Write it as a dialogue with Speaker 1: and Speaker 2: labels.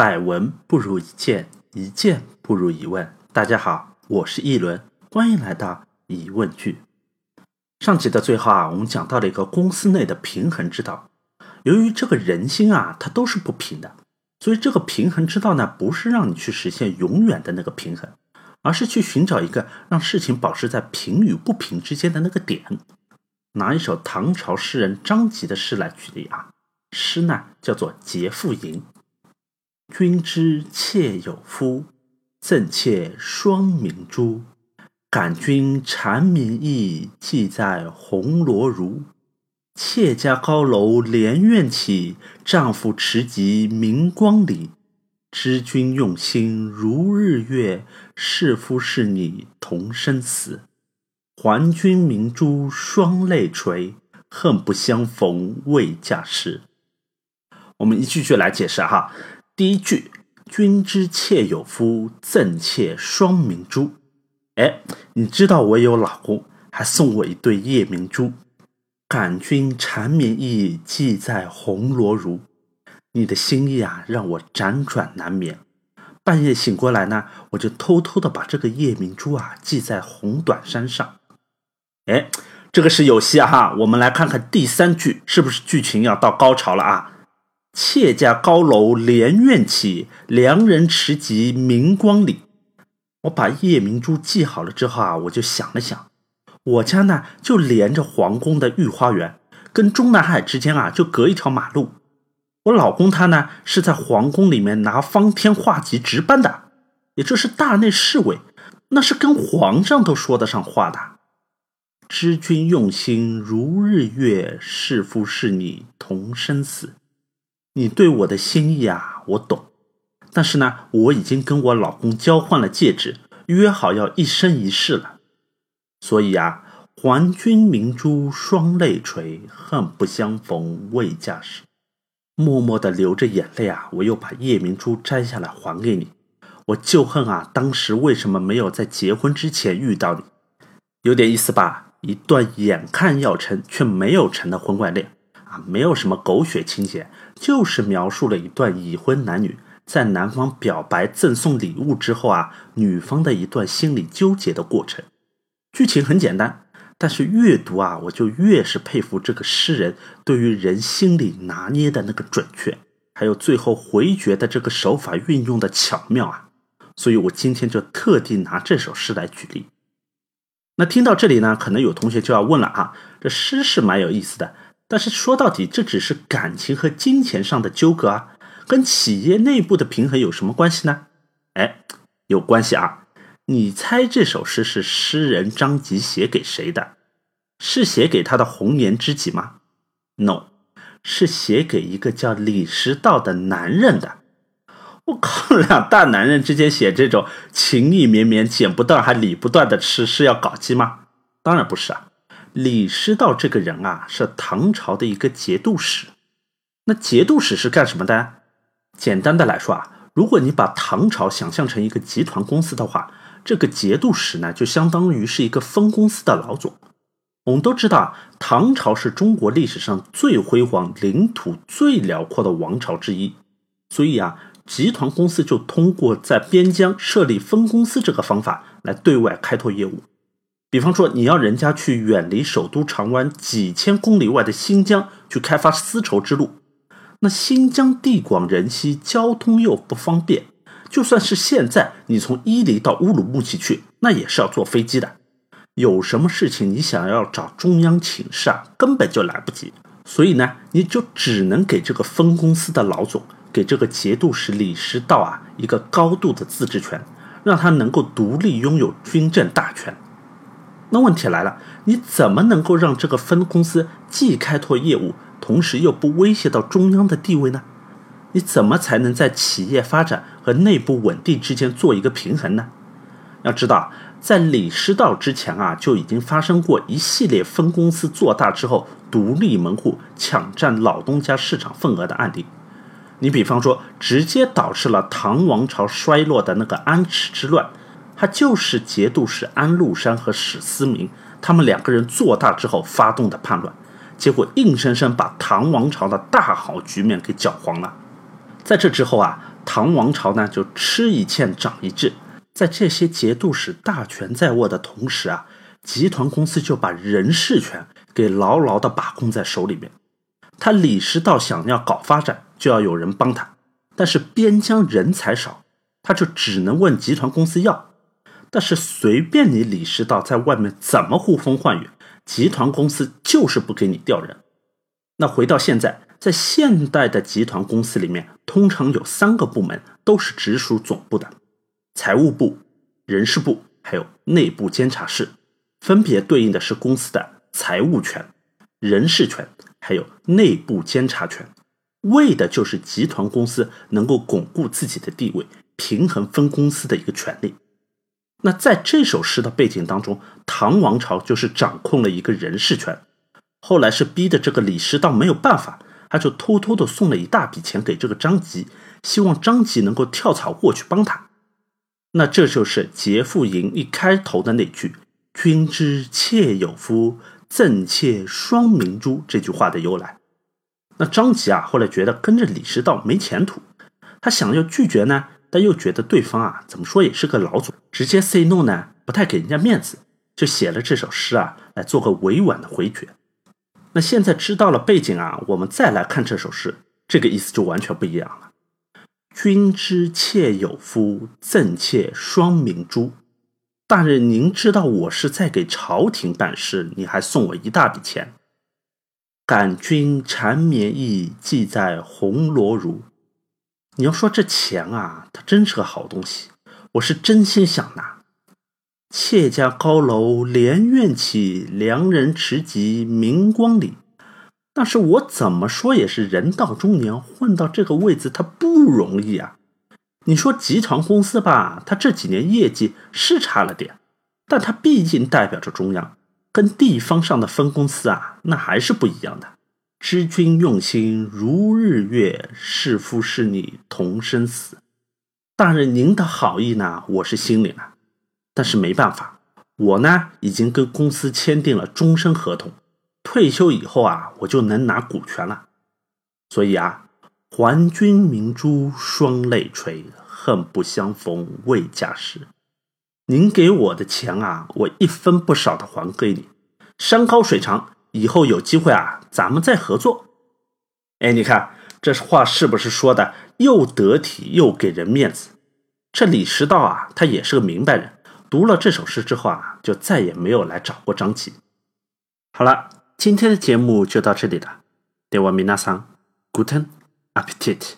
Speaker 1: 百闻不如一见，一见不如一问。大家好，我是一轮，欢迎来到疑问句。上集的最后啊，我们讲到了一个公司内的平衡之道。由于这个人心啊，它都是不平的，所以这个平衡之道呢，不是让你去实现永远的那个平衡，而是去寻找一个让事情保持在平与不平之间的那个点。拿一首唐朝诗人张籍的诗来举例啊，诗呢叫做《节妇吟》：“君知妾有夫，赠妾双明珠。感君缠绵意，寄在红罗襦。妾家高楼连苑起，丈夫持戟明光里。知君用心如日月，是夫是女同生死。”还君明珠双泪垂，恨不相逢未嫁时。我们一句句来解释哈。第一句，君知妾有夫，赠妾双明珠。哎，你知道我有老公，还送我一对夜明珠。感君缠绵意，寄在红罗襦。你的心意啊，让我辗转难眠。半夜醒过来呢，我就偷偷的把这个夜明珠啊系在红短衫上。哎，这个是有戏啊！哈，我们来看看第三句，是不是剧情要到高潮了啊？妾家高楼连苑起，良人持戟明光里。我把夜明珠记好了之后啊，我就想了想，我家呢就连着皇宫的御花园，跟中南海之间啊就隔一条马路。我老公他呢是在皇宫里面拿方天画戟值班的，也就是大内侍卫，那是跟皇上都说得上话的。知君用心如日月，是夫是女同生死。你对我的心意啊，我懂。但是呢，我已经跟我老公交换了戒指，约好要一生一世了。所以啊，还君明珠双泪垂，恨不相逢未嫁时。默默的流着眼泪啊，我又把夜明珠摘下来还给你。我就恨啊，当时为什么没有在结婚之前遇到你？有点意思吧？一段眼看要成却没有成的婚外恋啊，没有什么狗血情节，就是描述了一段已婚男女在男方表白赠送礼物之后啊，女方的一段心理纠结的过程。剧情很简单，但是越读啊，我就越是佩服这个诗人对于人心理拿捏的那个准确，还有最后回绝的这个手法运用的巧妙啊。所以我今天就特地拿这首诗来举例。那听到这里呢，可能有同学就要问了啊，这诗是蛮有意思的，但是说到底，这只是感情和金钱上的纠葛啊，跟企业内部的平衡有什么关系呢？哎，有关系啊！你猜这首诗是诗人张籍写给谁的？是写给他的红颜知己吗？No，是写给一个叫李师道的男人的。我靠！两大男人之间写这种情意绵绵、剪不断还理不断的诗，是要搞基吗？当然不是啊！李师道这个人啊，是唐朝的一个节度使。那节度使是干什么的？简单的来说啊，如果你把唐朝想象成一个集团公司的话，这个节度使呢，就相当于是一个分公司的老总。我们都知道，唐朝是中国历史上最辉煌、领土最辽阔的王朝之一，所以啊。集团公司就通过在边疆设立分公司这个方法来对外开拓业务。比方说，你要人家去远离首都长安几千公里外的新疆去开发丝绸之路，那新疆地广人稀，交通又不方便，就算是现在你从伊犁到乌鲁木齐去，那也是要坐飞机的。有什么事情你想要找中央请示啊，根本就来不及。所以呢，你就只能给这个分公司的老总。给这个节度使李师道啊一个高度的自治权，让他能够独立拥有军政大权。那问题来了，你怎么能够让这个分公司既开拓业务，同时又不威胁到中央的地位呢？你怎么才能在企业发展和内部稳定之间做一个平衡呢？要知道，在李师道之前啊，就已经发生过一系列分公司做大之后独立门户抢占老东家市场份额的案例。你比方说，直接导致了唐王朝衰落的那个安史之乱，他就是节度使安禄山和史思明他们两个人做大之后发动的叛乱，结果硬生生把唐王朝的大好局面给搅黄了。在这之后啊，唐王朝呢就吃一堑长一智，在这些节度使大权在握的同时啊，集团公司就把人事权给牢牢的把控在手里面。他李师道想要搞发展，就要有人帮他，但是边疆人才少，他就只能问集团公司要。但是随便你李师道在外面怎么呼风唤雨，集团公司就是不给你调人。那回到现在，在现代的集团公司里面，通常有三个部门都是直属总部的：财务部、人事部，还有内部监察室，分别对应的是公司的财务权、人事权。还有内部监察权，为的就是集团公司能够巩固自己的地位，平衡分公司的一个权利。那在这首诗的背景当中，唐王朝就是掌控了一个人事权，后来是逼的这个李师道没有办法，他就偷偷的送了一大笔钱给这个张吉，希望张吉能够跳槽过去帮他。那这就是《劫富营》一开头的那句：“君之妾有夫。”赠妾双明珠这句话的由来，那张吉啊，后来觉得跟着李师道没前途，他想要拒绝呢，但又觉得对方啊，怎么说也是个老总，直接 say no 呢，不太给人家面子，就写了这首诗啊，来做个委婉的回绝。那现在知道了背景啊，我们再来看这首诗，这个意思就完全不一样了。君之妾有夫，赠妾双明珠。大人，您知道我是在给朝廷办事，你还送我一大笔钱。感君缠绵意，寄在红罗襦。你要说这钱啊，真是个好东西，我是真心想拿。妾家高楼连苑起，良人持级明光里。但是我怎么说也是人到中年，混到这个位子，他不容易啊。你说集团公司吧，他这几年业绩是差了点，但他毕竟代表着中央，跟地方上的分公司啊，那还是不一样的。知君用心如日月，是夫是女同生死。大人您的好意呢，我是心领了，但是没办法，我呢已经跟公司签订了终身合同，退休以后啊，我就能拿股权了，所以啊。还君明珠双泪垂，恨不相逢未嫁时。您给我的钱啊，我一分不少的还给你。山高水长，以后有机会啊，咱们再合作。哎，你看这话是不是说的又得体又给人面子？这李师道啊，他也是个明白人。读了这首诗之后啊，就再也没有来找过张琪。好了，今天的节目就到这里了。では皆さん、guten Appetit